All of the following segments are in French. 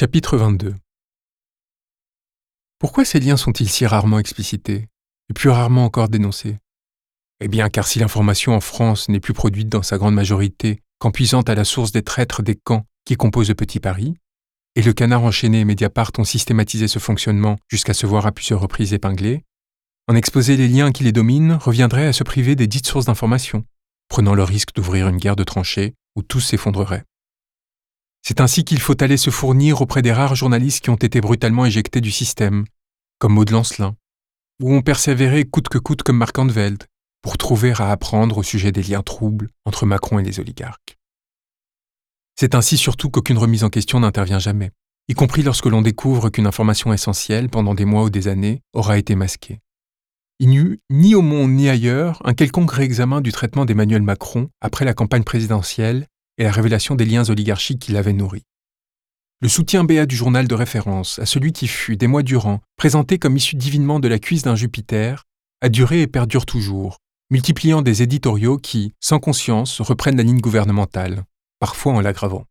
Chapitre 22 Pourquoi ces liens sont-ils si rarement explicités, et plus rarement encore dénoncés? Eh bien, car si l'information en France n'est plus produite dans sa grande majorité qu'en puisant à la source des traîtres des camps qui composent le Petit Paris, et le canard enchaîné et Mediapart ont systématisé ce fonctionnement jusqu'à se voir à plusieurs reprises épinglés, en exposer les liens qui les dominent reviendrait à se priver des dites sources d'information, prenant le risque d'ouvrir une guerre de tranchées où tout s'effondrerait. C'est ainsi qu'il faut aller se fournir auprès des rares journalistes qui ont été brutalement éjectés du système, comme Maud Lancelin, ou ont persévéré coûte que coûte comme Mark Anveld, pour trouver à apprendre au sujet des liens troubles entre Macron et les oligarques. C'est ainsi surtout qu'aucune remise en question n'intervient jamais, y compris lorsque l'on découvre qu'une information essentielle, pendant des mois ou des années, aura été masquée. Il n'y eut ni au monde ni ailleurs un quelconque réexamen du traitement d'Emmanuel Macron après la campagne présidentielle et la révélation des liens oligarchiques qui l'avaient nourri. Le soutien béat du journal de référence à celui qui fut, des mois durant, présenté comme issu divinement de la cuisse d'un Jupiter, a duré et perdure toujours, multipliant des éditoriaux qui, sans conscience, reprennent la ligne gouvernementale, parfois en l'aggravant.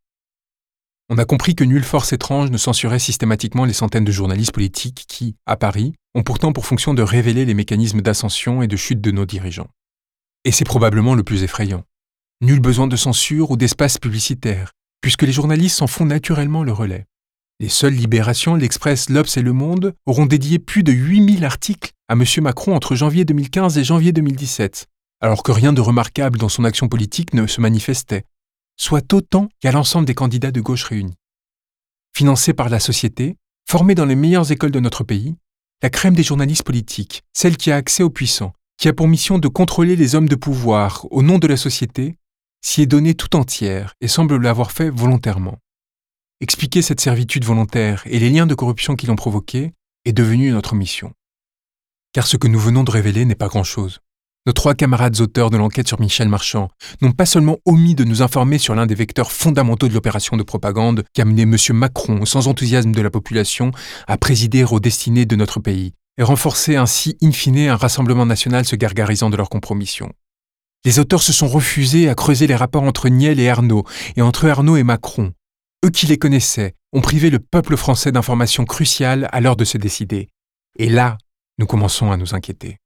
On a compris que nulle force étrange ne censurait systématiquement les centaines de journalistes politiques qui, à Paris, ont pourtant pour fonction de révéler les mécanismes d'ascension et de chute de nos dirigeants. Et c'est probablement le plus effrayant. Nul besoin de censure ou d'espace publicitaire, puisque les journalistes s'en font naturellement le relais. Les seules libérations, l'Express, l'Obs et Le Monde auront dédié plus de 8000 articles à M. Macron entre janvier 2015 et janvier 2017, alors que rien de remarquable dans son action politique ne se manifestait, soit autant qu'à l'ensemble des candidats de gauche réunis. Financé par la société, formé dans les meilleures écoles de notre pays, la crème des journalistes politiques, celle qui a accès aux puissants, qui a pour mission de contrôler les hommes de pouvoir au nom de la société, s'y est donnée tout entière et semble l'avoir fait volontairement. Expliquer cette servitude volontaire et les liens de corruption qui l'ont provoquée est devenu notre mission. Car ce que nous venons de révéler n'est pas grand-chose. Nos trois camarades auteurs de l'enquête sur Michel Marchand n'ont pas seulement omis de nous informer sur l'un des vecteurs fondamentaux de l'opération de propagande qui a mené M. Macron, sans enthousiasme de la population, à présider aux destinées de notre pays, et renforcer ainsi in fine un rassemblement national se gargarisant de leur compromission. Les auteurs se sont refusés à creuser les rapports entre Niel et Arnaud, et entre Arnaud et Macron. Eux qui les connaissaient ont privé le peuple français d'informations cruciales à l'heure de se décider. Et là, nous commençons à nous inquiéter.